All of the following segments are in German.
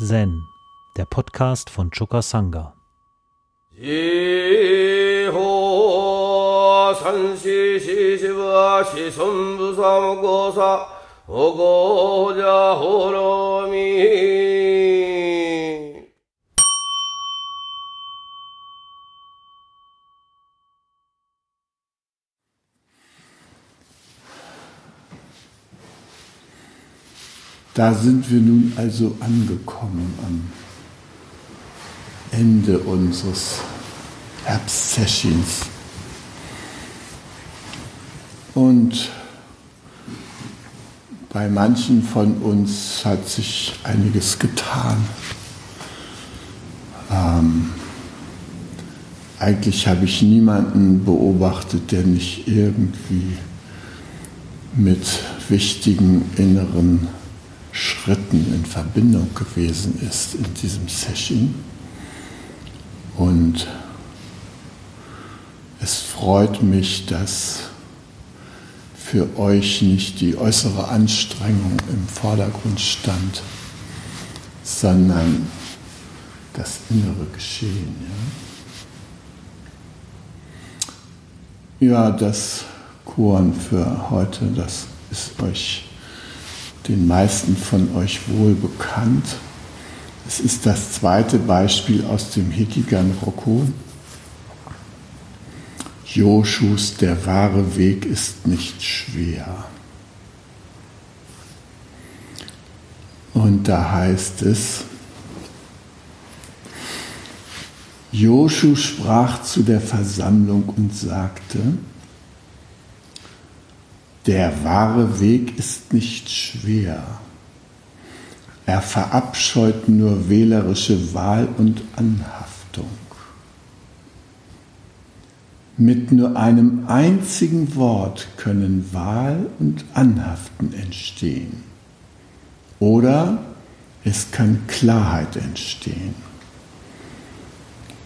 Zen, der Podcast von Choka Sangha. Da sind wir nun also angekommen am Ende unseres Herbstsessions. Und bei manchen von uns hat sich einiges getan. Ähm, eigentlich habe ich niemanden beobachtet, der nicht irgendwie mit wichtigen inneren Schritten in Verbindung gewesen ist in diesem Session. Und es freut mich, dass für euch nicht die äußere Anstrengung im Vordergrund stand, sondern das innere Geschehen. Ja, ja das Koren für heute, das ist euch den meisten von euch wohl bekannt. Es ist das zweite Beispiel aus dem Hikigan Rokko. Joshus, der wahre Weg ist nicht schwer. Und da heißt es, Joshu sprach zu der Versammlung und sagte, der wahre Weg ist nicht schwer. Er verabscheut nur wählerische Wahl und Anhaftung. Mit nur einem einzigen Wort können Wahl und Anhaften entstehen. Oder es kann Klarheit entstehen.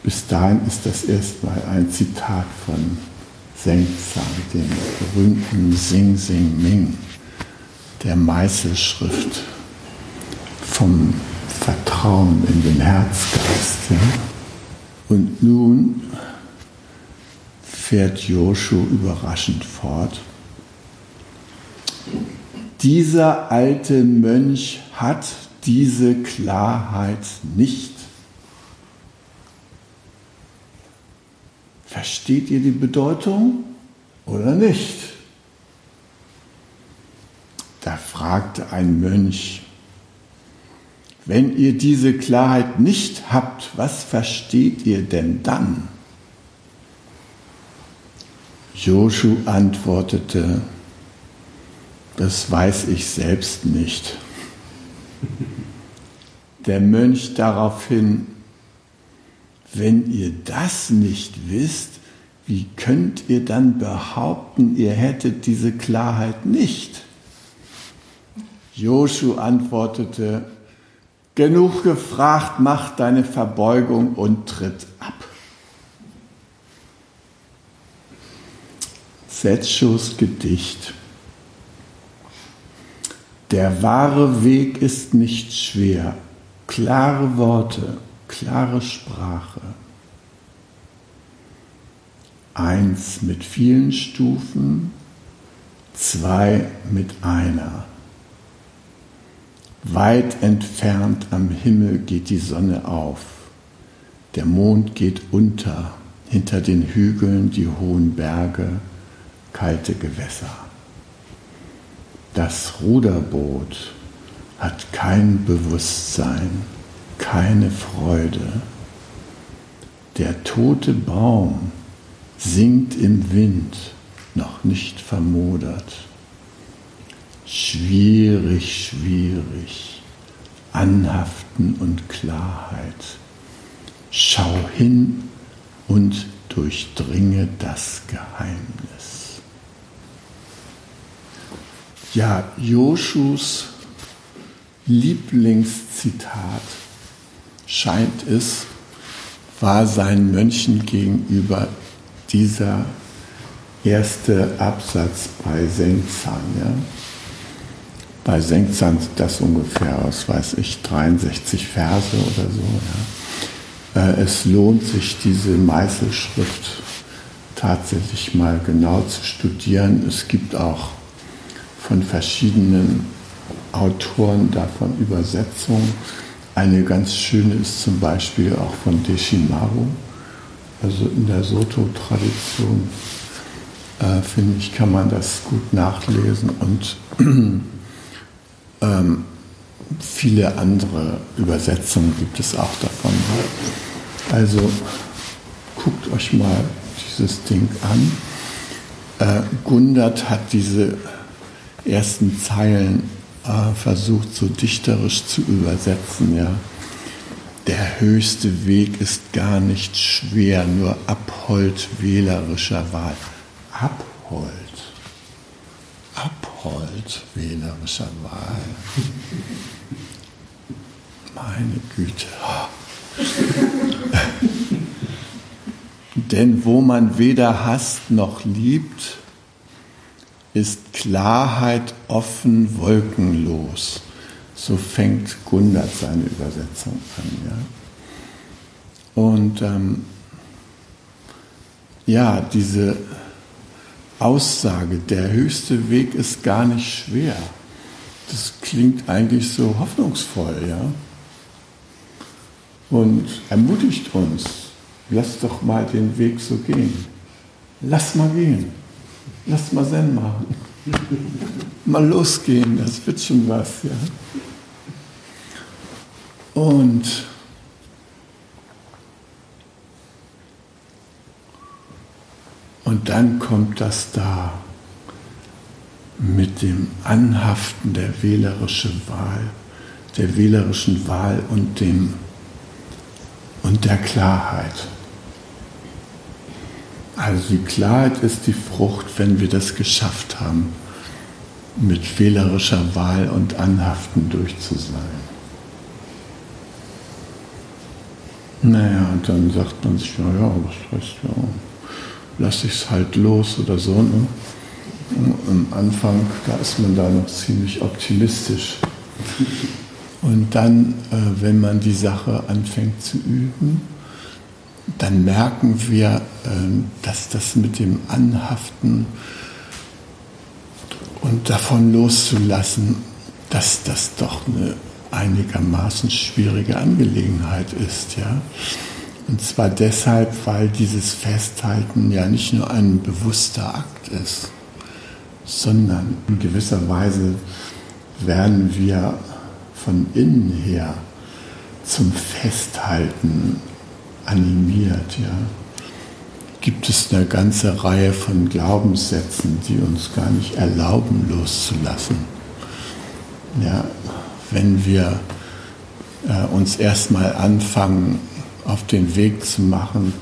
Bis dahin ist das erstmal ein Zitat von Sengzang, dem berühmten Sing Sing Ming, der Meißelschrift vom Vertrauen in den Herzgeist. Ja? Und nun fährt Joshu überraschend fort. Dieser alte Mönch hat diese Klarheit nicht. Versteht ihr die Bedeutung oder nicht? Da fragte ein Mönch, wenn ihr diese Klarheit nicht habt, was versteht ihr denn dann? Joshu antwortete, das weiß ich selbst nicht. Der Mönch daraufhin, wenn ihr das nicht wisst, wie könnt ihr dann behaupten, ihr hättet diese Klarheit nicht? Joshu antwortete, genug gefragt, mach deine Verbeugung und tritt ab. Setschos Gedicht. Der wahre Weg ist nicht schwer, klare Worte klare Sprache. Eins mit vielen Stufen, zwei mit einer. Weit entfernt am Himmel geht die Sonne auf, der Mond geht unter, hinter den Hügeln die hohen Berge, kalte Gewässer. Das Ruderboot hat kein Bewusstsein keine Freude. Der tote Baum singt im Wind, noch nicht vermodert. Schwierig, schwierig, Anhaften und Klarheit. Schau hin und durchdringe das Geheimnis. Ja, Joschus Lieblingszitat scheint es, war seinen Mönchen gegenüber dieser erste Absatz bei Senzan. Ja? Bei Senkzahn sind das ungefähr, was weiß ich, 63 Verse oder so. Ja. Äh, es lohnt sich, diese Meißelschrift tatsächlich mal genau zu studieren. Es gibt auch von verschiedenen Autoren davon Übersetzungen. Eine ganz schöne ist zum Beispiel auch von Deshimaru, also in der Soto-Tradition, äh, finde ich, kann man das gut nachlesen und ähm, viele andere Übersetzungen gibt es auch davon. Also guckt euch mal dieses Ding an. Äh, Gundert hat diese ersten Zeilen versucht, so dichterisch zu übersetzen. Ja. Der höchste Weg ist gar nicht schwer, nur Abhold wählerischer Wahl. Abhold. Abhold wählerischer Wahl. Meine Güte. Denn wo man weder hasst noch liebt, ist Klarheit offen, wolkenlos. So fängt Gundert seine Übersetzung an. Ja? Und ähm, ja, diese Aussage, der höchste Weg ist gar nicht schwer, das klingt eigentlich so hoffnungsvoll, ja. Und ermutigt uns, lass doch mal den Weg so gehen. Lass mal gehen. Lass mal Zen machen. mal losgehen, das wird schon was, ja. Und und dann kommt das da mit dem Anhaften der wählerischen Wahl, der wählerischen Wahl und dem und der Klarheit. Also die Klarheit ist die Frucht, wenn wir das geschafft haben, mit fehlerischer Wahl und Anhaften durch. Naja, und dann sagt man sich, ja, ja, was heißt ja, lasse ich es halt los oder so. Ne? Am Anfang, da ist man da noch ziemlich optimistisch. Und dann, äh, wenn man die Sache anfängt zu üben, dann merken wir, ähm, dass das mit dem Anhaften und davon loszulassen, dass das doch eine einigermaßen schwierige Angelegenheit ist. Ja? Und zwar deshalb, weil dieses Festhalten ja nicht nur ein bewusster Akt ist, sondern in gewisser Weise werden wir von innen her zum Festhalten animiert. Ja. Gibt es eine ganze Reihe von Glaubenssätzen, die uns gar nicht erlauben, loszulassen. Ja, wenn wir äh, uns erstmal anfangen, auf den Weg zu machen,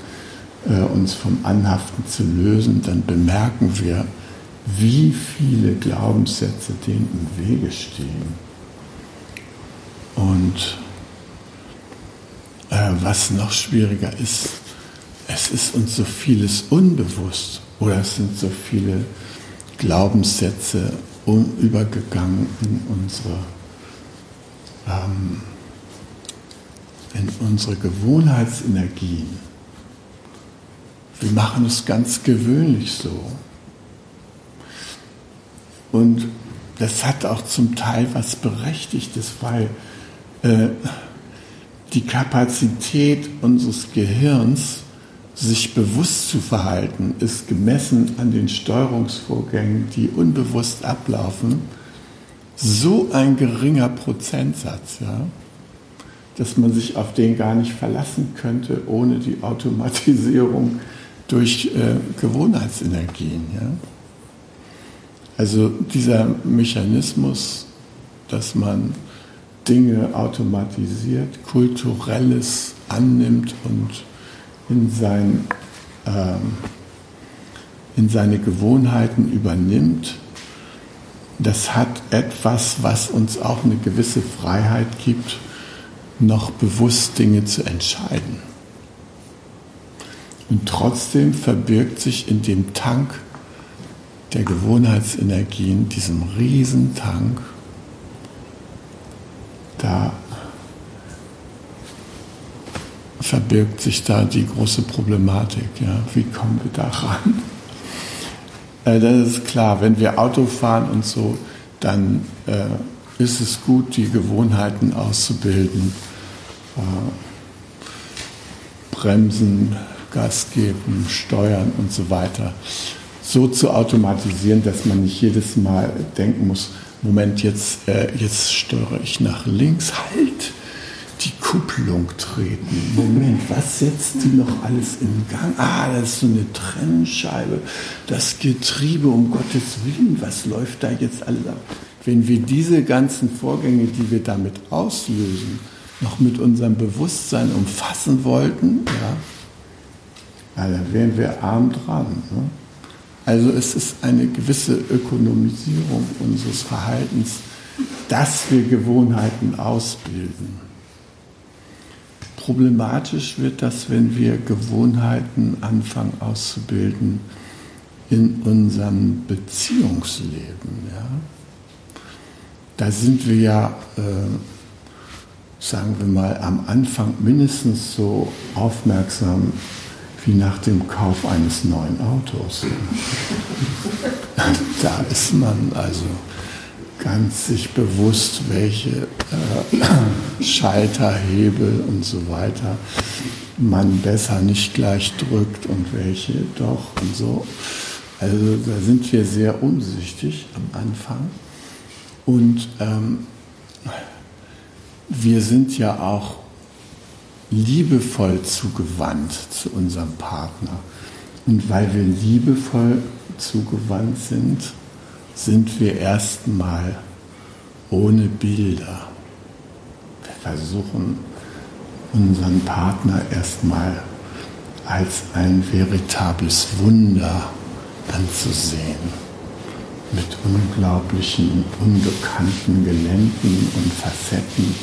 äh, uns vom Anhaften zu lösen, dann bemerken wir, wie viele Glaubenssätze dem im Wege stehen. Und was noch schwieriger ist, es ist uns so vieles unbewusst oder es sind so viele Glaubenssätze übergegangen in unsere, ähm, in unsere Gewohnheitsenergien. Wir machen es ganz gewöhnlich so. Und das hat auch zum Teil was Berechtigtes, weil äh, die Kapazität unseres Gehirns, sich bewusst zu verhalten, ist gemessen an den Steuerungsvorgängen, die unbewusst ablaufen, so ein geringer Prozentsatz, ja, dass man sich auf den gar nicht verlassen könnte ohne die Automatisierung durch äh, Gewohnheitsenergien. Ja. Also dieser Mechanismus, dass man Dinge automatisiert, kulturelles annimmt und in, sein, ähm, in seine Gewohnheiten übernimmt, das hat etwas, was uns auch eine gewisse Freiheit gibt, noch bewusst Dinge zu entscheiden. Und trotzdem verbirgt sich in dem Tank der Gewohnheitsenergien, diesem Riesentank, da verbirgt sich da die große Problematik. Ja? Wie kommen wir da ran? Äh, das ist klar, wenn wir Auto fahren und so, dann äh, ist es gut, die Gewohnheiten auszubilden. Äh, bremsen, Gas geben, steuern und so weiter. So zu automatisieren, dass man nicht jedes Mal denken muss, Moment, jetzt, äh, jetzt steuere ich nach links, halt, die Kupplung treten. Moment, was setzt die noch alles in Gang? Ah, das ist so eine Trennscheibe. Das Getriebe, um Gottes Willen, was läuft da jetzt alles ab? Wenn wir diese ganzen Vorgänge, die wir damit auslösen, noch mit unserem Bewusstsein umfassen wollten, ja, ja dann wären wir arm dran. Ne? Also es ist eine gewisse Ökonomisierung unseres Verhaltens, dass wir Gewohnheiten ausbilden. Problematisch wird das, wenn wir Gewohnheiten anfangen auszubilden in unserem Beziehungsleben. Ja? Da sind wir ja, äh, sagen wir mal, am Anfang mindestens so aufmerksam wie nach dem Kauf eines neuen Autos. da ist man also ganz sich bewusst, welche äh, Schalter, Hebel und so weiter man besser nicht gleich drückt und welche doch und so. Also da sind wir sehr umsichtig am Anfang. Und ähm, wir sind ja auch liebevoll zugewandt zu unserem Partner. Und weil wir liebevoll zugewandt sind, sind wir erstmal ohne Bilder. Wir versuchen unseren Partner erstmal als ein veritables Wunder anzusehen. Mit unglaublichen, unbekannten Geländen und Facetten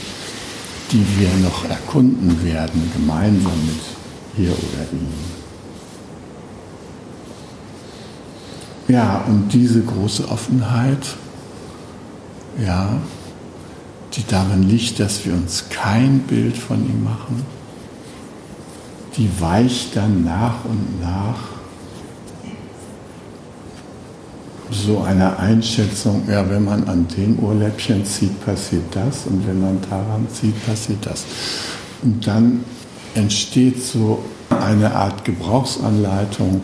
die wir noch erkunden werden, gemeinsam mit ihr oder ihm. Ja, und diese große Offenheit, ja, die darin liegt, dass wir uns kein Bild von ihm machen, die weicht dann nach und nach so eine Einschätzung, ja, wenn man an dem Ohrläppchen zieht, passiert das und wenn man daran zieht, passiert das. Und dann entsteht so eine Art Gebrauchsanleitung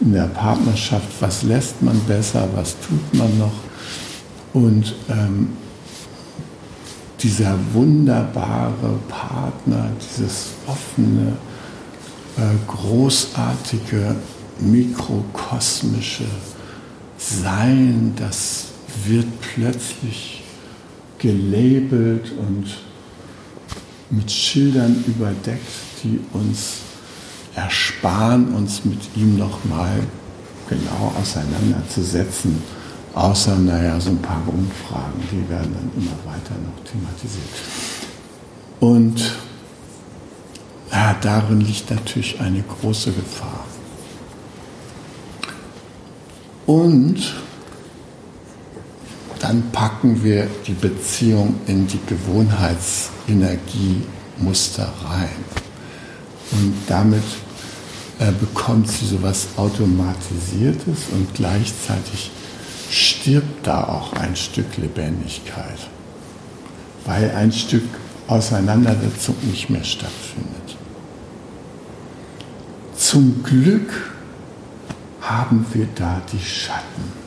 in der Partnerschaft, was lässt man besser, was tut man noch. Und ähm, dieser wunderbare Partner, dieses offene, äh, großartige, mikrokosmische, sein, das wird plötzlich gelabelt und mit Schildern überdeckt, die uns ersparen, uns mit ihm nochmal genau auseinanderzusetzen. Außer, naja, so ein paar Grundfragen, die werden dann immer weiter noch thematisiert. Und ja, darin liegt natürlich eine große Gefahr. Und dann packen wir die Beziehung in die Gewohnheitsenergiemuster rein. Und damit äh, bekommt sie so etwas Automatisiertes und gleichzeitig stirbt da auch ein Stück Lebendigkeit, weil ein Stück Auseinandersetzung nicht mehr stattfindet. Zum Glück haben wir da die Schatten.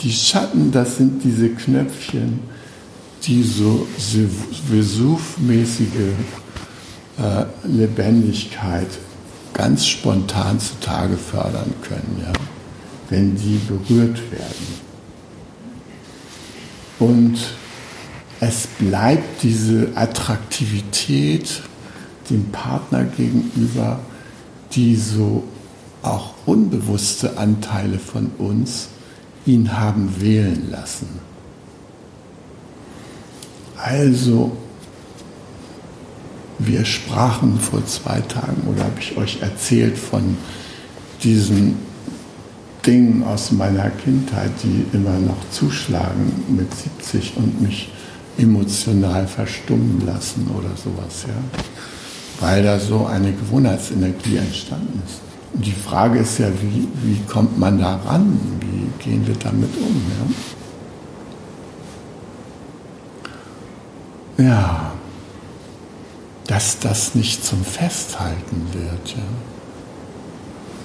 Die Schatten, das sind diese Knöpfchen, die so Vesuv-mäßige äh, Lebendigkeit ganz spontan zutage fördern können, ja, wenn die berührt werden. Und es bleibt diese Attraktivität dem Partner gegenüber die so auch unbewusste Anteile von uns ihn haben wählen lassen. Also, wir sprachen vor zwei Tagen oder habe ich euch erzählt von diesem Dingen aus meiner Kindheit, die immer noch zuschlagen mit 70 und mich emotional verstummen lassen oder sowas, ja. Weil da so eine Gewohnheitsenergie entstanden ist. Und die Frage ist ja, wie, wie kommt man da ran? Wie gehen wir damit um? Ja, ja dass das nicht zum Festhalten wird, ja.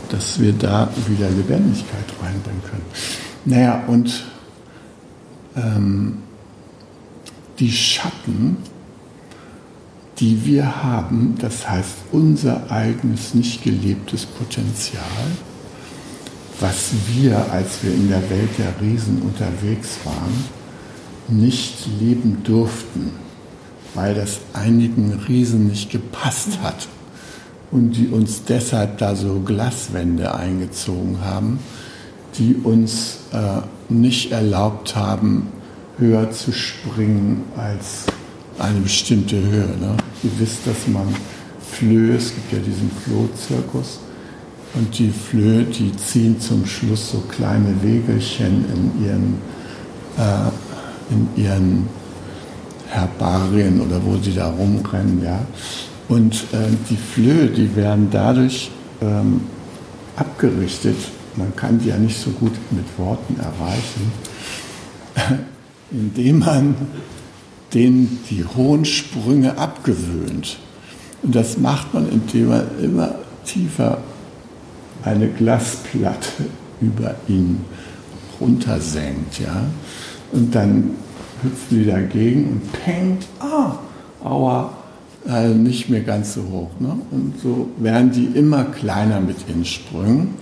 Dass wir da wieder Lebendigkeit reinbringen können. Naja, und ähm, die Schatten, die wir haben, das heißt unser eigenes nicht gelebtes Potenzial, was wir, als wir in der Welt der Riesen unterwegs waren, nicht leben durften, weil das einigen Riesen nicht gepasst hat und die uns deshalb da so Glaswände eingezogen haben, die uns äh, nicht erlaubt haben, höher zu springen als eine bestimmte Höhe. Ne? Ihr wisst, dass man Flöhe, es gibt ja diesen Flohzirkus, und die Flöhe, die ziehen zum Schluss so kleine Wegelchen in ihren, äh, in ihren Herbarien oder wo sie da rumrennen. Ja? Und äh, die Flöhe, die werden dadurch ähm, abgerichtet, man kann die ja nicht so gut mit Worten erreichen, indem man denen die hohen Sprünge abgewöhnt. Und das macht man, indem man immer tiefer eine Glasplatte über ihn runtersenkt. Ja? Und dann hüpfen die dagegen und peng, ah, aua, äh, nicht mehr ganz so hoch. Ne? Und so werden die immer kleiner mit ihren Sprüngen,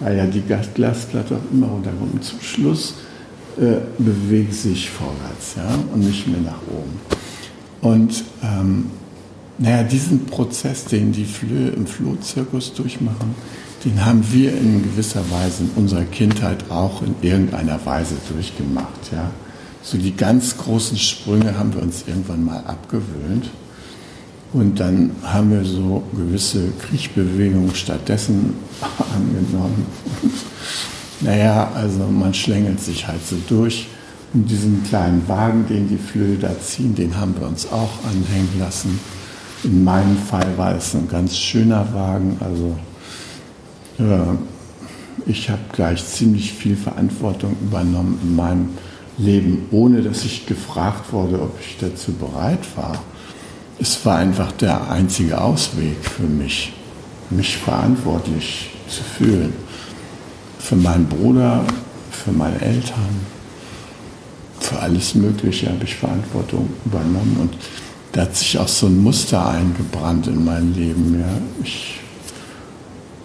weil ja die Glasplatte auch immer runterkommt. Und zum Schluss äh, bewegt sich vorwärts ja, und nicht mehr nach oben. Und ähm, naja, diesen Prozess, den die Flöhe im Flohzirkus durchmachen, den haben wir in gewisser Weise in unserer Kindheit auch in irgendeiner Weise durchgemacht. Ja. So die ganz großen Sprünge haben wir uns irgendwann mal abgewöhnt. Und dann haben wir so gewisse Kriechbewegungen stattdessen angenommen. Naja, also man schlängelt sich halt so durch. Und diesen kleinen Wagen, den die Flöhe da ziehen, den haben wir uns auch anhängen lassen. In meinem Fall war es ein ganz schöner Wagen. Also äh, ich habe gleich ziemlich viel Verantwortung übernommen in meinem Leben, ohne dass ich gefragt wurde, ob ich dazu bereit war. Es war einfach der einzige Ausweg für mich, mich verantwortlich zu fühlen für meinen Bruder, für meine Eltern, für alles Mögliche habe ich Verantwortung übernommen und da hat sich auch so ein Muster eingebrannt in mein Leben. Ja. Ich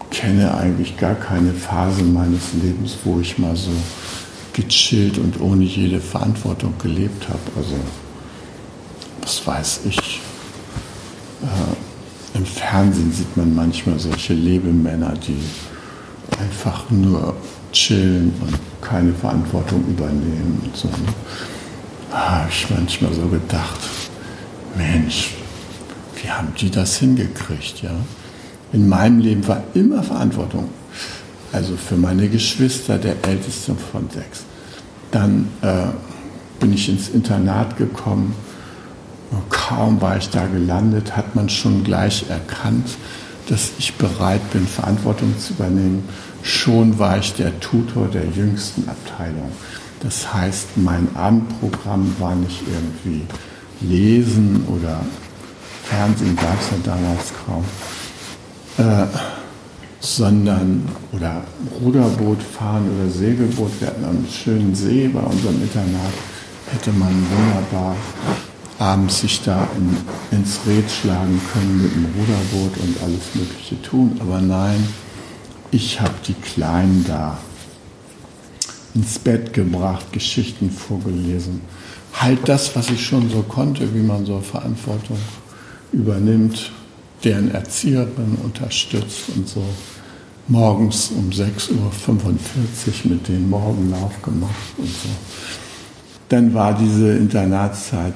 kenne eigentlich gar keine Phase meines Lebens, wo ich mal so gechillt und ohne jede Verantwortung gelebt habe. Also, was weiß ich. Äh, Im Fernsehen sieht man manchmal solche Lebemänner, die einfach nur chillen und keine Verantwortung übernehmen und so. Da habe ich manchmal so gedacht, Mensch, wie haben die das hingekriegt, ja? In meinem Leben war immer Verantwortung. Also für meine Geschwister, der älteste von sechs. Dann äh, bin ich ins Internat gekommen. Kaum war ich da gelandet, hat man schon gleich erkannt, dass ich bereit bin, Verantwortung zu übernehmen. Schon war ich der Tutor der jüngsten Abteilung. Das heißt, mein Abendprogramm war nicht irgendwie Lesen oder Fernsehen gab es ja damals kaum, äh, sondern oder Ruderboot fahren oder Segelboot. Wir hatten einen schönen See bei unserem Internat, hätte man wunderbar abends sich da in, ins Red schlagen können mit dem Ruderboot und alles Mögliche tun. Aber nein, ich habe die Kleinen da ins Bett gebracht, Geschichten vorgelesen. Halt das, was ich schon so konnte, wie man so Verantwortung übernimmt, deren Erzieherin unterstützt und so. Morgens um 6.45 Uhr mit denen Morgenlauf gemacht und so. Dann war diese Internatszeit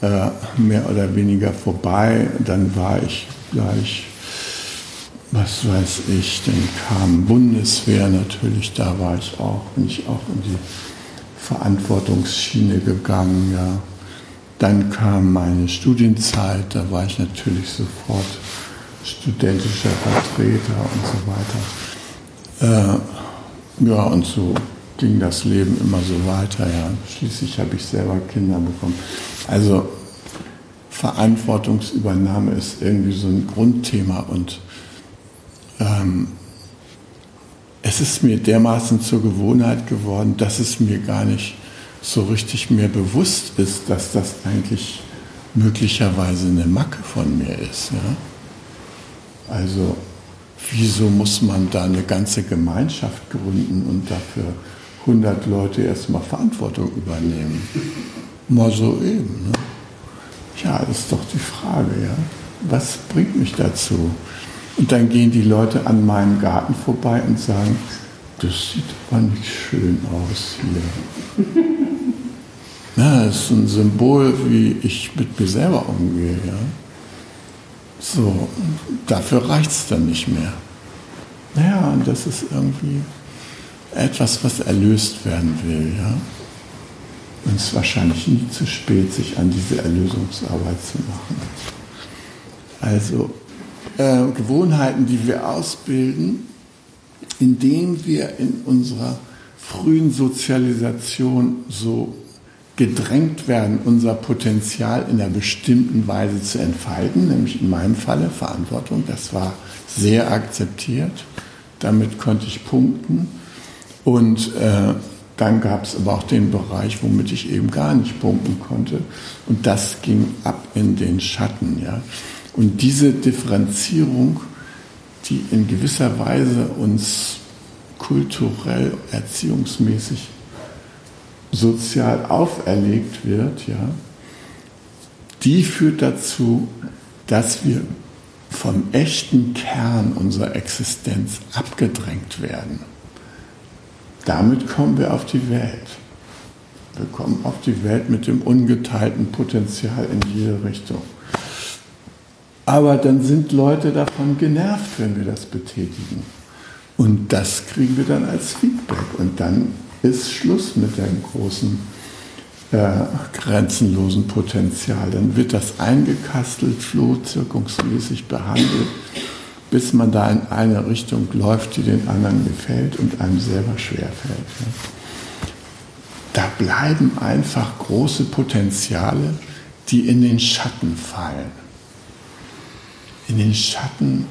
äh, mehr oder weniger vorbei. Dann war ich gleich was weiß ich, dann kam Bundeswehr natürlich, da war ich auch, bin ich auch in die Verantwortungsschiene gegangen, ja. Dann kam meine Studienzeit, da war ich natürlich sofort studentischer Vertreter und so weiter. Äh, ja, und so ging das Leben immer so weiter. Ja. Schließlich habe ich selber Kinder bekommen. Also Verantwortungsübernahme ist irgendwie so ein Grundthema und ähm, es ist mir dermaßen zur Gewohnheit geworden, dass es mir gar nicht so richtig mehr bewusst ist, dass das eigentlich möglicherweise eine Macke von mir ist. Ja? Also wieso muss man da eine ganze Gemeinschaft gründen und dafür 100 Leute erstmal Verantwortung übernehmen? Mal so eben. Ne? Ja, das ist doch die Frage. Ja? Was bringt mich dazu? Und dann gehen die Leute an meinem Garten vorbei und sagen, das sieht aber nicht schön aus hier. Na, das ist ein Symbol, wie ich mit mir selber umgehe. Ja? So, dafür reicht es dann nicht mehr. Naja, und das ist irgendwie etwas, was erlöst werden will. Ja? Und es ist wahrscheinlich nie zu spät, sich an diese Erlösungsarbeit zu machen. Also äh, Gewohnheiten, die wir ausbilden, indem wir in unserer frühen Sozialisation so gedrängt werden, unser Potenzial in einer bestimmten Weise zu entfalten, nämlich in meinem Falle Verantwortung. Das war sehr akzeptiert. Damit konnte ich punkten. Und äh, dann gab es aber auch den Bereich, womit ich eben gar nicht punkten konnte. Und das ging ab in den Schatten. Ja. Und diese Differenzierung, die in gewisser Weise uns kulturell, erziehungsmäßig, sozial auferlegt wird, ja, die führt dazu, dass wir vom echten Kern unserer Existenz abgedrängt werden. Damit kommen wir auf die Welt. Wir kommen auf die Welt mit dem ungeteilten Potenzial in jede Richtung. Aber dann sind Leute davon genervt, wenn wir das betätigen. Und das kriegen wir dann als Feedback. Und dann ist Schluss mit dem großen, äh, grenzenlosen Potenzial. Dann wird das eingekastelt, flohzirkungsmäßig behandelt, bis man da in eine Richtung läuft, die den anderen gefällt und einem selber schwerfällt. Ja. Da bleiben einfach große Potenziale, die in den Schatten fallen in den Schatten,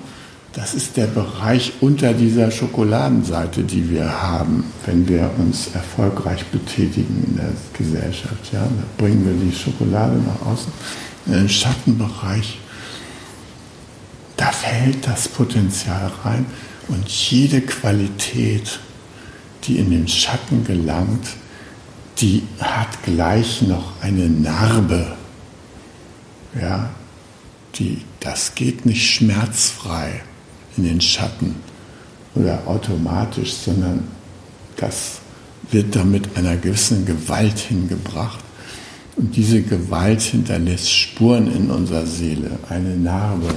das ist der Bereich unter dieser Schokoladenseite, die wir haben, wenn wir uns erfolgreich betätigen in der Gesellschaft. Ja? Da bringen wir die Schokolade nach außen. In den Schattenbereich, da fällt das Potenzial rein und jede Qualität, die in den Schatten gelangt, die hat gleich noch eine Narbe. Ja, die, das geht nicht schmerzfrei in den Schatten oder automatisch, sondern das wird damit einer gewissen Gewalt hingebracht. Und diese Gewalt hinterlässt Spuren in unserer Seele, eine Narbe.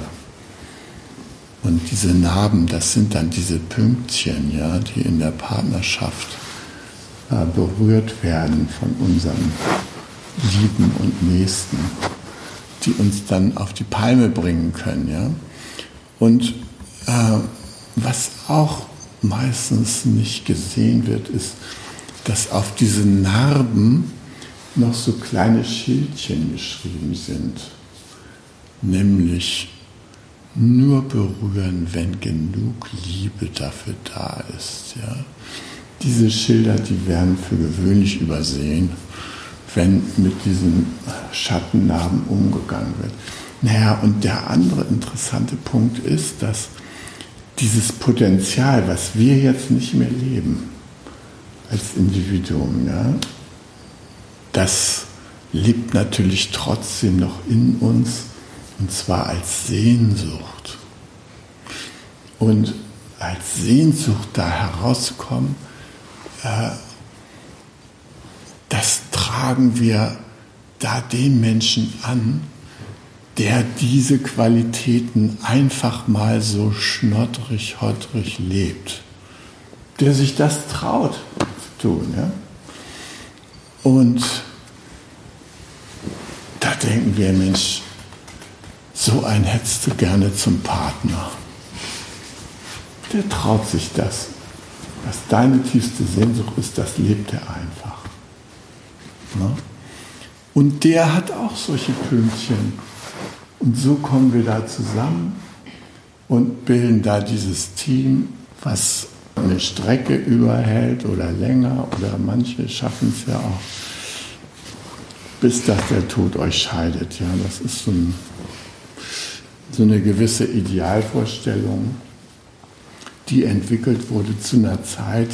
Und diese Narben, das sind dann diese Pünktchen, ja, die in der Partnerschaft äh, berührt werden von unserem Lieben und Nächsten die uns dann auf die Palme bringen können. Ja? Und äh, was auch meistens nicht gesehen wird, ist, dass auf diesen Narben noch so kleine Schildchen geschrieben sind, nämlich nur berühren, wenn genug Liebe dafür da ist. Ja? Diese Schilder, die werden für gewöhnlich übersehen wenn mit diesen Schattennarben umgegangen wird. Naja, und der andere interessante Punkt ist, dass dieses Potenzial, was wir jetzt nicht mehr leben als Individuum, ja, das lebt natürlich trotzdem noch in uns und zwar als Sehnsucht. Und als Sehnsucht da herauszukommen, äh, das tragen wir da den Menschen an, der diese Qualitäten einfach mal so schnottrig, hottrig lebt, der sich das traut zu tun. Ja? Und da denken wir, Mensch, so einen hättest du gerne zum Partner. Der traut sich das. Was deine tiefste Sehnsucht ist, das lebt er einfach. Ne? Und der hat auch solche Pünktchen. Und so kommen wir da zusammen und bilden da dieses Team, was eine Strecke überhält oder länger oder manche schaffen es ja auch, bis dass der Tod euch scheidet. Ja, das ist so, ein, so eine gewisse Idealvorstellung, die entwickelt wurde zu einer Zeit,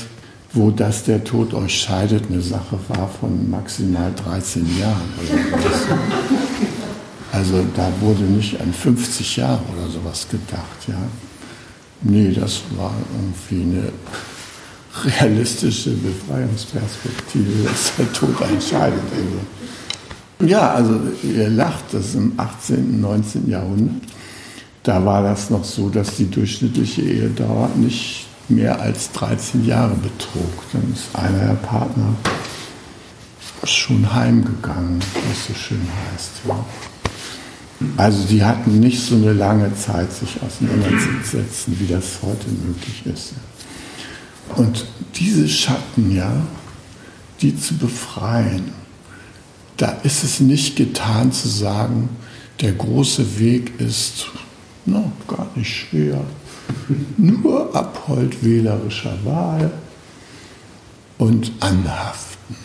wo das der Tod euch scheidet eine Sache war von maximal 13 Jahren. Also da wurde nicht an 50 Jahre oder sowas gedacht. Ja. Nee, das war irgendwie eine realistische Befreiungsperspektive, dass der Tod entscheidet. Also. Ja, also ihr lacht, das ist im 18., und 19. Jahrhundert. Da war das noch so, dass die durchschnittliche Ehedauer nicht mehr als 13 Jahre betrug. Dann ist einer der Partner schon heimgegangen, was so schön heißt. Ja. Also die hatten nicht so eine lange Zeit, sich auseinanderzusetzen, wie das heute möglich ist. Und diese Schatten, ja, die zu befreien, da ist es nicht getan zu sagen, der große Weg ist no, gar nicht schwer, nur Abhold wählerischer Wahl und Anhaften.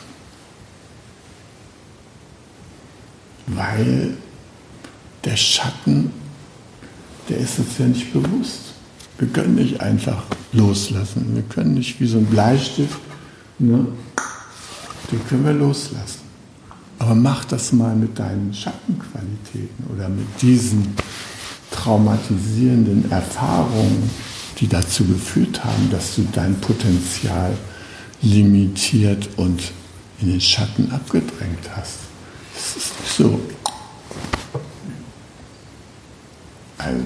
Weil der Schatten, der ist uns ja nicht bewusst. Wir können nicht einfach loslassen. Wir können nicht wie so ein Bleistift, ne, den können wir loslassen. Aber mach das mal mit deinen Schattenqualitäten oder mit diesen traumatisierenden Erfahrungen, die dazu geführt haben, dass du dein Potenzial limitiert und in den Schatten abgedrängt hast. Das ist nicht so. Also,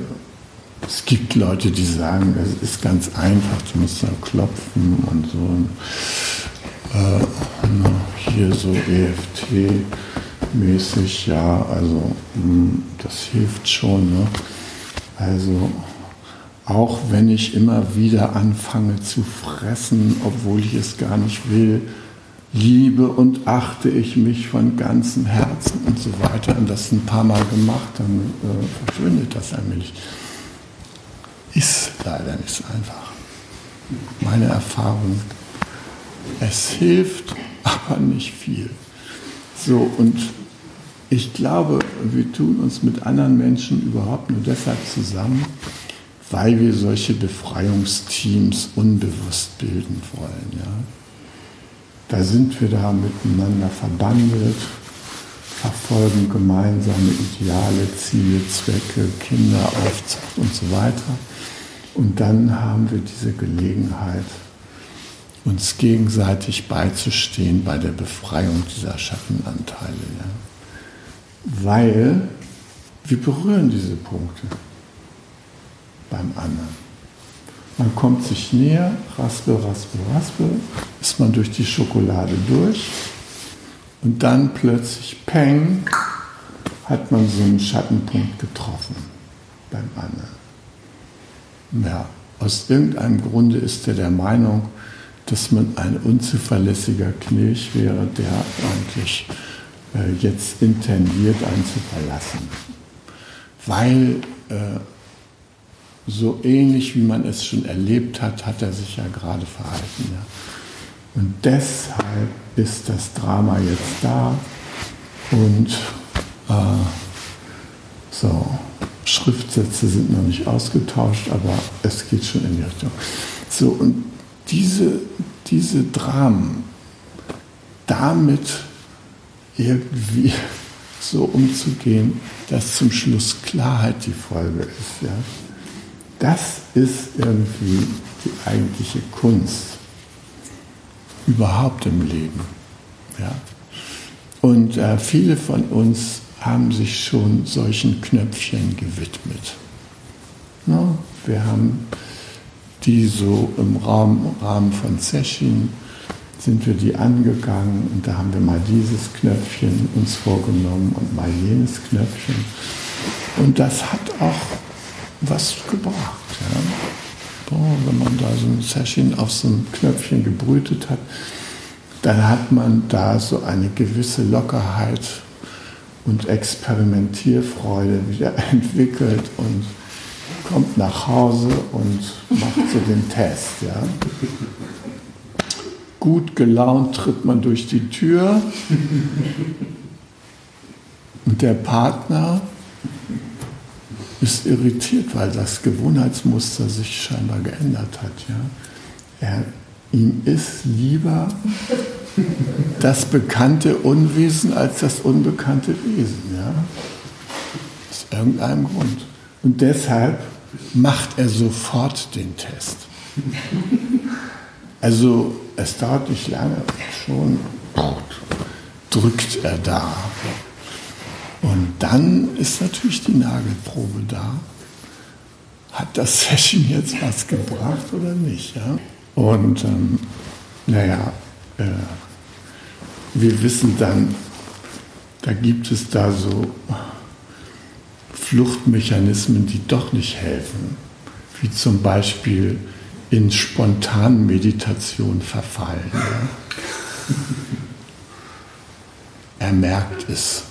es gibt Leute, die sagen, es ist ganz einfach, du musst da klopfen und so. Äh, hier so EFT mäßig, ja, also hm, das hilft schon. Ne? Also auch wenn ich immer wieder anfange zu fressen, obwohl ich es gar nicht will, liebe und achte ich mich von ganzem Herzen und so weiter und das ein paar Mal gemacht, dann äh, verschwindet das allmählich. Ist leider nicht so einfach. Meine Erfahrung, es hilft, aber nicht viel. So, und ich glaube, wir tun uns mit anderen Menschen überhaupt nur deshalb zusammen, weil wir solche Befreiungsteams unbewusst bilden wollen. Ja. Da sind wir da miteinander verbandelt, verfolgen gemeinsame Ideale, Ziele, Zwecke, Kinderaufzucht und so weiter. Und dann haben wir diese Gelegenheit, uns gegenseitig beizustehen bei der Befreiung dieser Schattenanteile. Ja weil wir berühren diese Punkte beim anderen. Man kommt sich näher, raspel, raspel, raspel, ist man durch die Schokolade durch und dann plötzlich, peng, hat man so einen Schattenpunkt getroffen beim anderen. Ja, aus irgendeinem Grunde ist er der Meinung, dass man ein unzuverlässiger Knilch wäre, der eigentlich jetzt intendiert, einen zu verlassen. Weil äh, so ähnlich wie man es schon erlebt hat, hat er sich ja gerade verhalten. Ja. Und deshalb ist das Drama jetzt da und äh, so, Schriftsätze sind noch nicht ausgetauscht, aber es geht schon in die Richtung. So, und diese, diese Dramen, damit irgendwie so umzugehen, dass zum Schluss Klarheit die Folge ist. Ja? Das ist irgendwie die eigentliche Kunst überhaupt im Leben. Ja? Und äh, viele von uns haben sich schon solchen Knöpfchen gewidmet. Na, wir haben die so im Raum, Rahmen von Zeschin sind wir die angegangen und da haben wir mal dieses Knöpfchen uns vorgenommen und mal jenes Knöpfchen. Und das hat auch was gebracht. Ja. Boah, wenn man da so ein Session auf so ein Knöpfchen gebrütet hat, dann hat man da so eine gewisse Lockerheit und Experimentierfreude wieder entwickelt und kommt nach Hause und macht so den Test. Ja. Gut gelaunt tritt man durch die Tür und der Partner ist irritiert, weil das Gewohnheitsmuster sich scheinbar geändert hat. Ja. Er, ihm ist lieber das bekannte Unwesen als das unbekannte Wesen. Ja. Aus irgendeinem Grund. Und deshalb macht er sofort den Test. Also es dauert nicht lange, schon drückt er da. Und dann ist natürlich die Nagelprobe da. Hat das Session jetzt was gebracht oder nicht? Ja? Und ähm, naja, äh, wir wissen dann, da gibt es da so Fluchtmechanismen, die doch nicht helfen, wie zum Beispiel in Spontanmeditation verfallen. Ja? Er merkt es.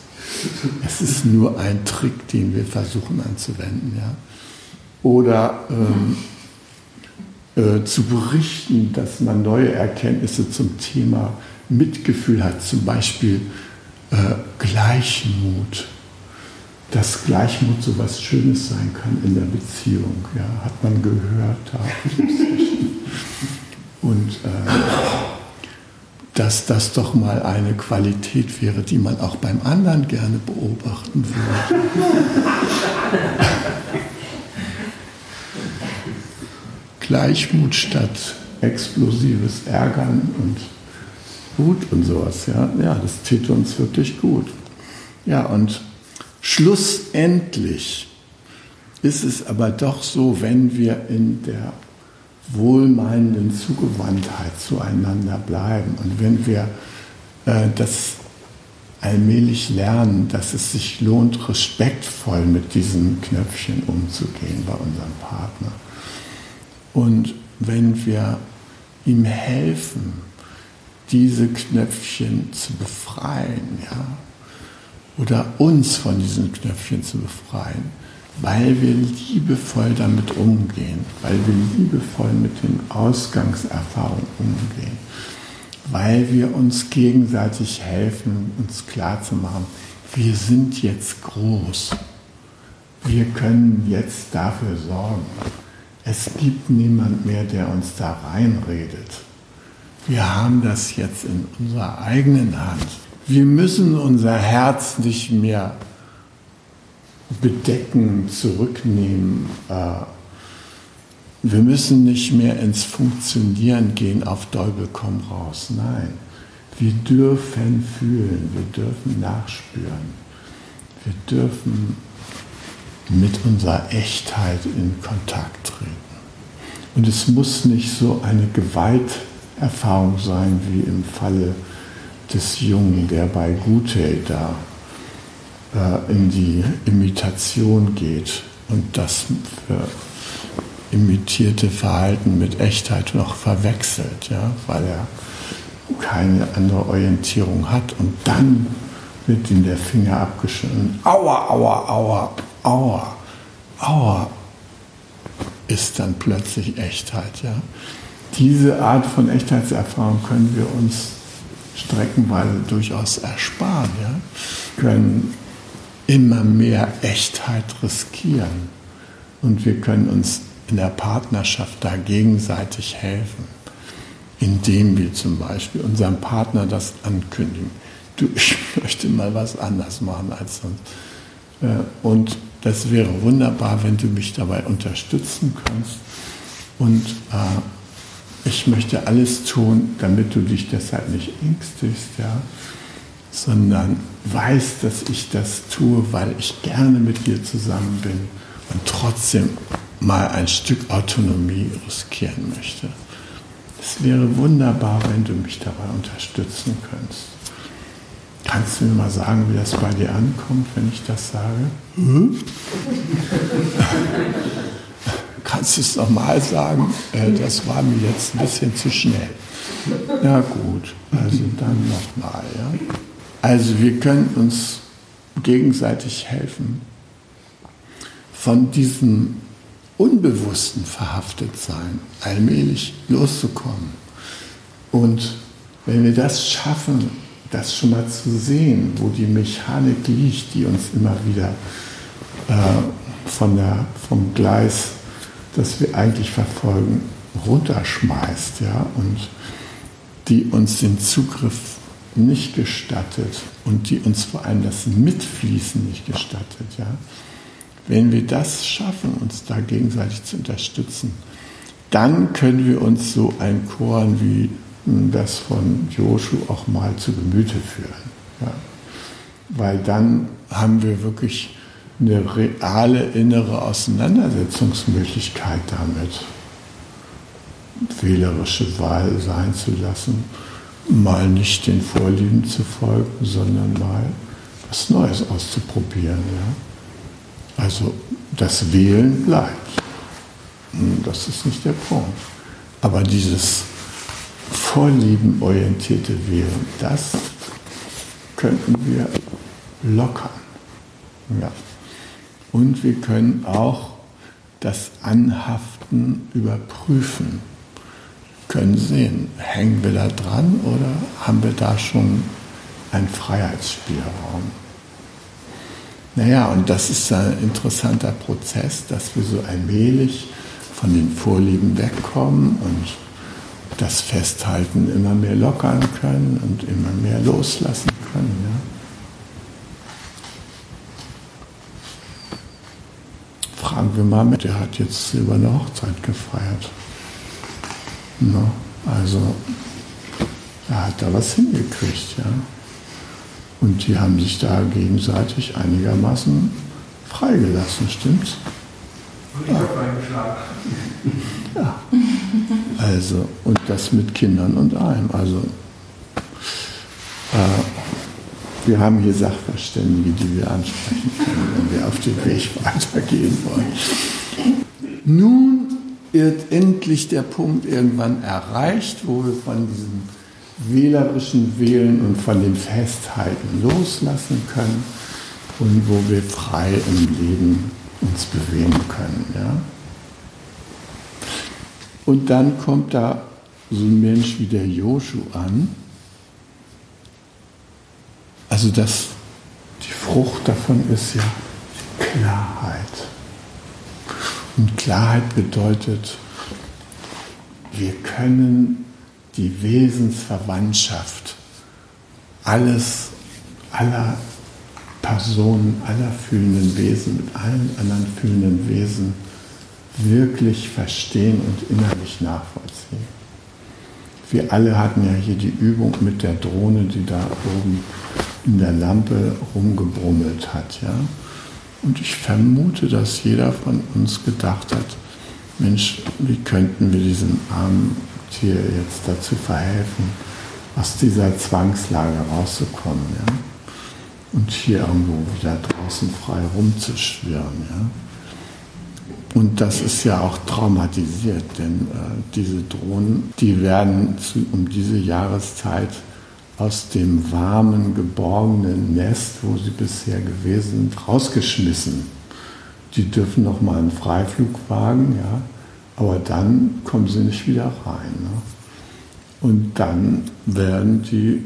Es ist nur ein Trick, den wir versuchen anzuwenden. Ja? Oder ähm, äh, zu berichten, dass man neue Erkenntnisse zum Thema Mitgefühl hat, zum Beispiel äh, Gleichmut. Dass Gleichmut so was Schönes sein kann in der Beziehung, ja, hat man gehört. Und äh, dass das doch mal eine Qualität wäre, die man auch beim anderen gerne beobachten würde. Gleichmut statt explosives Ärgern und Wut und sowas. Ja, ja das täte uns wirklich gut. Ja, und schlussendlich ist es aber doch so, wenn wir in der wohlmeinenden Zugewandtheit zueinander bleiben. Und wenn wir äh, das allmählich lernen, dass es sich lohnt, respektvoll mit diesen Knöpfchen umzugehen bei unserem Partner. Und wenn wir ihm helfen, diese Knöpfchen zu befreien, ja, oder uns von diesen Knöpfchen zu befreien, weil wir liebevoll damit umgehen, weil wir liebevoll mit den Ausgangserfahrungen umgehen, weil wir uns gegenseitig helfen, uns klarzumachen, wir sind jetzt groß, wir können jetzt dafür sorgen. Es gibt niemand mehr, der uns da reinredet. Wir haben das jetzt in unserer eigenen Hand. Wir müssen unser Herz nicht mehr bedecken, zurücknehmen. Äh, wir müssen nicht mehr ins Funktionieren gehen, auf Däubel komm raus. Nein, wir dürfen fühlen, wir dürfen nachspüren. Wir dürfen mit unserer Echtheit in Kontakt treten. Und es muss nicht so eine Gewalterfahrung sein wie im Falle des Jungen, der bei Gute da äh, in die Imitation geht und das für imitierte Verhalten mit Echtheit noch verwechselt, ja, weil er keine andere Orientierung hat und dann wird ihm der Finger abgeschnitten. Aua, aua, aua, aua, aua ist dann plötzlich Echtheit. Ja. Diese Art von Echtheitserfahrung können wir uns streckenweise durchaus ersparen. Ja. Können immer mehr Echtheit riskieren. Und wir können uns in der Partnerschaft da gegenseitig helfen, indem wir zum Beispiel unserem Partner das ankündigen. Du, ich möchte mal was anders machen als sonst. Äh, und das wäre wunderbar, wenn du mich dabei unterstützen kannst. Und äh, ich möchte alles tun, damit du dich deshalb nicht ängstigst. Ja? sondern weiß, dass ich das tue, weil ich gerne mit dir zusammen bin und trotzdem mal ein Stück Autonomie riskieren möchte. Es wäre wunderbar, wenn du mich dabei unterstützen könntest. Kannst du mir mal sagen, wie das bei dir ankommt, wenn ich das sage? Hm? Kannst du es nochmal sagen? Äh, das war mir jetzt ein bisschen zu schnell. Ja gut, also dann nochmal. Ja? Also wir können uns gegenseitig helfen, von diesem unbewussten Verhaftetsein allmählich loszukommen. Und wenn wir das schaffen, das schon mal zu sehen, wo die Mechanik liegt, die uns immer wieder äh, von der, vom Gleis, das wir eigentlich verfolgen, runterschmeißt, ja, und die uns den Zugriff nicht gestattet und die uns vor allem das Mitfließen nicht gestattet, ja. Wenn wir das schaffen, uns da gegenseitig zu unterstützen, dann können wir uns so ein Korn wie das von Joshu auch mal zu Gemüte führen. Ja. Weil dann haben wir wirklich eine reale innere Auseinandersetzungsmöglichkeit damit, wählerische Wahl sein zu lassen, mal nicht den Vorlieben zu folgen, sondern mal was Neues auszuprobieren. Ja. Also das Wählen bleibt. Das ist nicht der Punkt. Aber dieses vorliebenorientierte Wählen, das könnten wir lockern. Ja. Und wir können auch das Anhaften überprüfen, können sehen, hängen wir da dran oder haben wir da schon einen Freiheitsspielraum. Naja, und das ist ein interessanter Prozess, dass wir so allmählich von den Vorlieben wegkommen und das Festhalten immer mehr lockern können und immer mehr loslassen können. Ja. Fragen wir mal mit, der hat jetzt über eine Hochzeit gefeiert. No, also er hat da was hingekriegt, ja. Und die haben sich da gegenseitig einigermaßen freigelassen, stimmt's? Ich habe eingeschlagen. Ja. Also, und das mit Kindern und allem. Also, äh, wir haben hier Sachverständige, die wir ansprechen können, wenn wir auf dem Weg weitergehen wollen. Nun wird endlich der Punkt irgendwann erreicht, wo wir von diesem wählerischen Wählen und von dem Festhalten loslassen können und wo wir frei im Leben uns bewegen können. Ja? Und dann kommt da so ein Mensch wie der Joshu an. Also das, die Frucht davon ist ja Klarheit. Und Klarheit bedeutet, wir können die Wesensverwandtschaft alles, aller Personen, aller fühlenden Wesen mit allen anderen fühlenden Wesen wirklich verstehen und innerlich nachvollziehen. Wir alle hatten ja hier die Übung mit der Drohne, die da oben in der Lampe rumgebrummelt hat. Ja? Und ich vermute, dass jeder von uns gedacht hat, Mensch, wie könnten wir diesem armen Tier jetzt dazu verhelfen, aus dieser Zwangslage rauszukommen. Ja? Und hier irgendwo wieder draußen frei rumzuschwirren. Ja? Und das ist ja auch traumatisiert, denn äh, diese Drohnen, die werden zu, um diese Jahreszeit aus dem warmen, geborgenen Nest, wo sie bisher gewesen sind, rausgeschmissen. Die dürfen noch mal einen Freiflug wagen, ja, aber dann kommen sie nicht wieder rein. Ne? Und dann werden die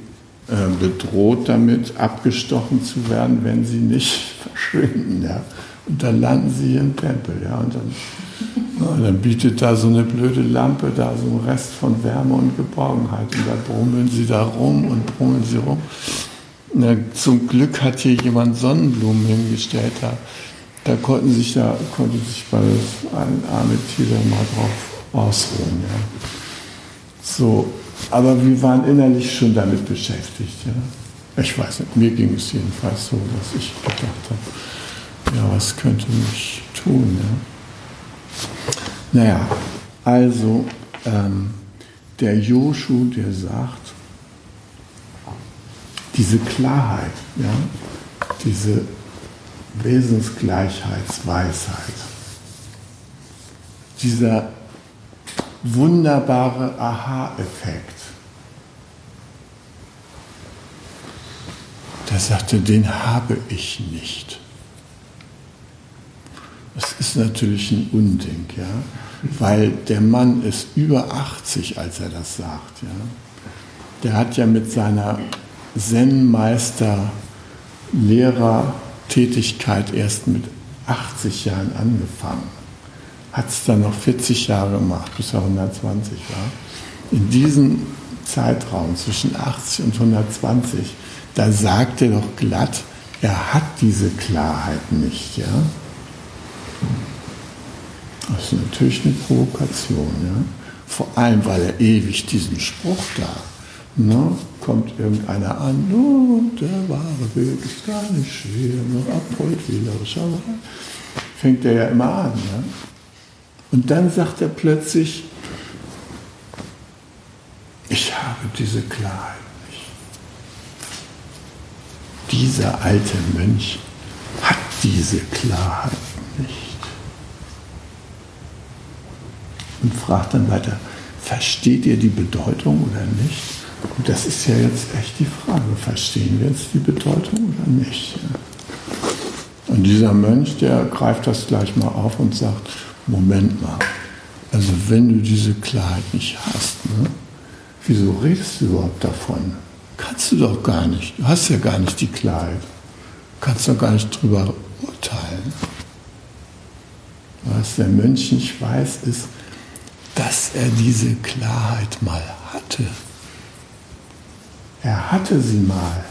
äh, bedroht damit, abgestochen zu werden, wenn sie nicht verschwinden. Ja? Und dann landen sie im Tempel. Ja? Und dann, dann bietet da so eine blöde Lampe da so einen Rest von Wärme und Geborgenheit. Und da brummeln sie da rum und brummeln sie rum. Na, zum Glück hat hier jemand Sonnenblumen hingestellt. Da, da konnten sich da konnte sich bei ein arme Tier mal drauf ausruhen. Ja. So, aber wir waren innerlich schon damit beschäftigt. Ja. Ich weiß nicht, mir ging es jedenfalls so, dass ich gedacht habe, ja, was könnte mich tun? Ja? Naja, also ähm, der Joshu, der sagt, diese Klarheit, ja, diese Wesensgleichheitsweisheit, dieser wunderbare Aha-Effekt, der sagte, den habe ich nicht. Das ist natürlich ein Unding, ja, weil der Mann ist über 80, als er das sagt, ja. Der hat ja mit seiner Zen-Meister, Lehrertätigkeit erst mit 80 Jahren angefangen. Hat es dann noch 40 Jahre gemacht, bis er 120 war. In diesem Zeitraum zwischen 80 und 120, da sagt er doch glatt, er hat diese Klarheit nicht. Ja? Das ist natürlich eine Provokation. Ja? Vor allem, weil er ewig diesen Spruch da Ne? Kommt irgendeiner an, oh, der wahre Weg ist gar nicht schwer, nur abholdwählerisch, aber fängt er ja immer an. Ja? Und dann sagt er plötzlich, ich habe diese Klarheit nicht. Dieser alte Mönch hat diese Klarheit nicht. Und fragt dann weiter, versteht ihr die Bedeutung oder nicht? Und das ist ja jetzt echt die Frage, verstehen wir jetzt die Bedeutung oder nicht? Und dieser Mönch, der greift das gleich mal auf und sagt, Moment mal, also wenn du diese Klarheit nicht hast, ne, wieso redest du überhaupt davon? Kannst du doch gar nicht, du hast ja gar nicht die Klarheit, kannst doch gar nicht drüber urteilen. Was der Mönch nicht weiß, ist, dass er diese Klarheit mal hatte. Er hatte sie mal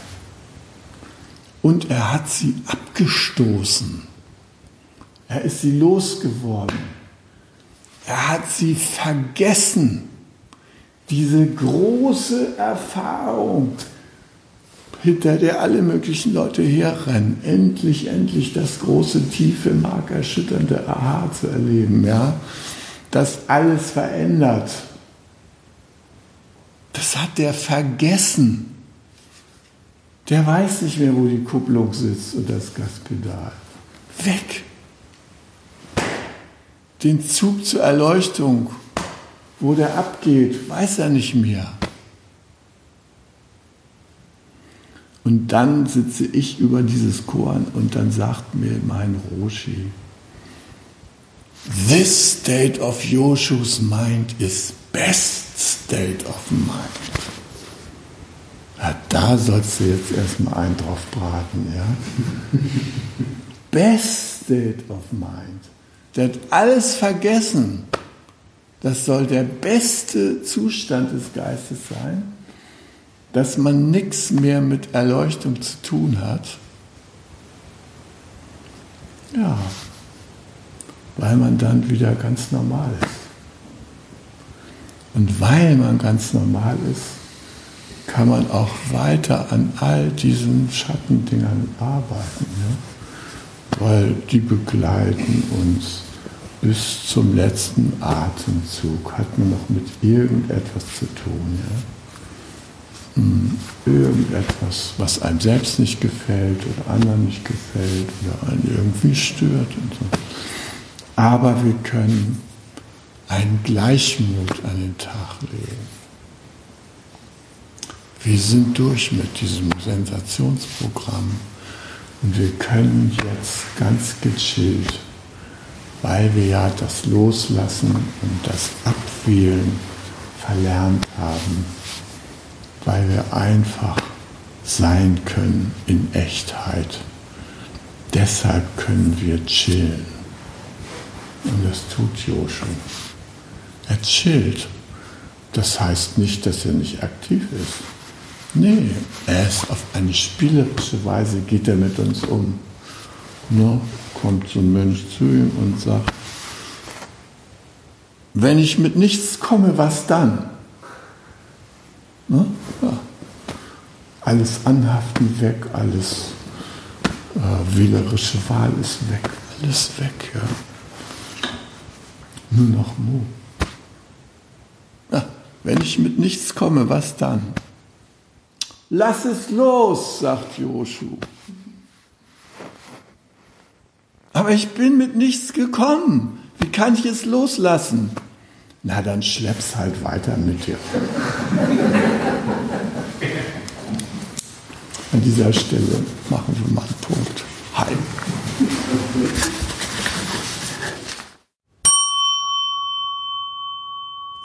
und er hat sie abgestoßen. Er ist sie losgeworden. Er hat sie vergessen. Diese große Erfahrung, hinter der alle möglichen Leute herrennen, endlich, endlich das große, tiefe, markerschütternde Aha zu erleben, ja, das alles verändert das hat der vergessen. Der weiß nicht mehr, wo die Kupplung sitzt und das Gaspedal. Weg. Den Zug zur Erleuchtung, wo der abgeht, weiß er nicht mehr. Und dann sitze ich über dieses Korn und dann sagt mir mein Roshi, This state of Yoshu's mind is best state of mind. Ja, da sollst du jetzt erstmal einen drauf braten, ja? best state of mind. Der hat alles vergessen. Das soll der beste Zustand des Geistes sein, dass man nichts mehr mit Erleuchtung zu tun hat. Ja, weil man dann wieder ganz normal ist. Und weil man ganz normal ist, kann man auch weiter an all diesen Schattendingern arbeiten. Ja? Weil die begleiten uns bis zum letzten Atemzug, hat man noch mit irgendetwas zu tun. Ja? Hm, irgendetwas, was einem selbst nicht gefällt oder anderen nicht gefällt oder einen irgendwie stört und so. Aber wir können einen Gleichmut an den Tag legen. Wir sind durch mit diesem Sensationsprogramm und wir können jetzt ganz gechillt, weil wir ja das Loslassen und das Abwählen verlernt haben, weil wir einfach sein können in Echtheit. Deshalb können wir chillen. Und das tut Joshua. Er chillt. Das heißt nicht, dass er nicht aktiv ist. Nee, er ist auf eine spielerische Weise, geht er mit uns um. Ne? Kommt so ein Mönch zu ihm und sagt, wenn ich mit nichts komme, was dann? Ne? Ja. alles Anhaften weg, alles äh, wählerische Wahl ist weg, alles weg, ja. Nur noch Mu. Ja, wenn ich mit nichts komme, was dann? Lass es los, sagt Joshu. Aber ich bin mit nichts gekommen. Wie kann ich es loslassen? Na, dann schlepp's halt weiter mit dir. An dieser Stelle machen wir mal einen Punkt. Heim.